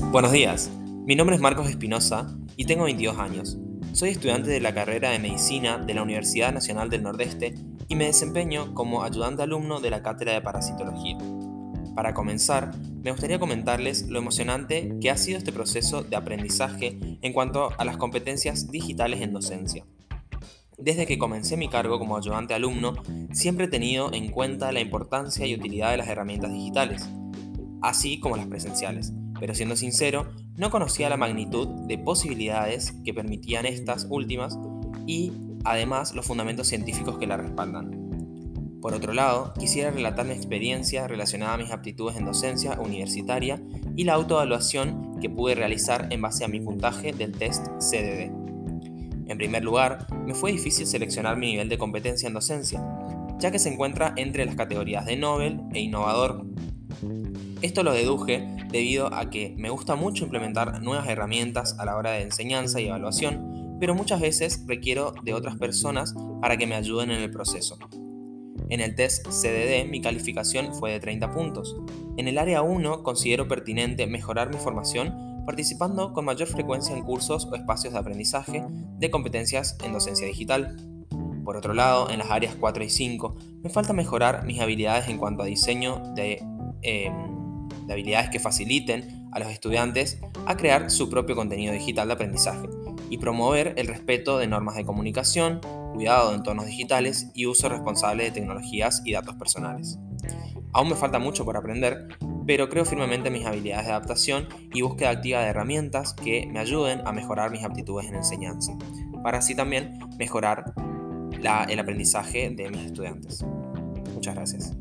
Buenos días, mi nombre es Marcos Espinosa y tengo 22 años. Soy estudiante de la carrera de Medicina de la Universidad Nacional del Nordeste y me desempeño como ayudante alumno de la Cátedra de Parasitología. Para comenzar, me gustaría comentarles lo emocionante que ha sido este proceso de aprendizaje en cuanto a las competencias digitales en docencia. Desde que comencé mi cargo como ayudante alumno, siempre he tenido en cuenta la importancia y utilidad de las herramientas digitales, así como las presenciales pero siendo sincero, no conocía la magnitud de posibilidades que permitían estas últimas y además los fundamentos científicos que la respaldan. Por otro lado, quisiera relatar mi experiencia relacionada a mis aptitudes en docencia universitaria y la autoevaluación que pude realizar en base a mi puntaje del test CDD. En primer lugar, me fue difícil seleccionar mi nivel de competencia en docencia, ya que se encuentra entre las categorías de Nobel e Innovador. Esto lo deduje debido a que me gusta mucho implementar nuevas herramientas a la hora de enseñanza y evaluación, pero muchas veces requiero de otras personas para que me ayuden en el proceso. En el test CDD mi calificación fue de 30 puntos. En el área 1 considero pertinente mejorar mi formación participando con mayor frecuencia en cursos o espacios de aprendizaje de competencias en docencia digital. Por otro lado, en las áreas 4 y 5 me falta mejorar mis habilidades en cuanto a diseño de... Em, de habilidades que faciliten a los estudiantes a crear su propio contenido digital de aprendizaje y promover el respeto de normas de comunicación, cuidado de entornos digitales y uso responsable de tecnologías y datos personales. Aún me falta mucho por aprender, pero creo firmemente en mis habilidades de adaptación y búsqueda activa de herramientas que me ayuden a mejorar mis aptitudes en enseñanza, para así también mejorar el aprendizaje de mis estudiantes. Muchas gracias.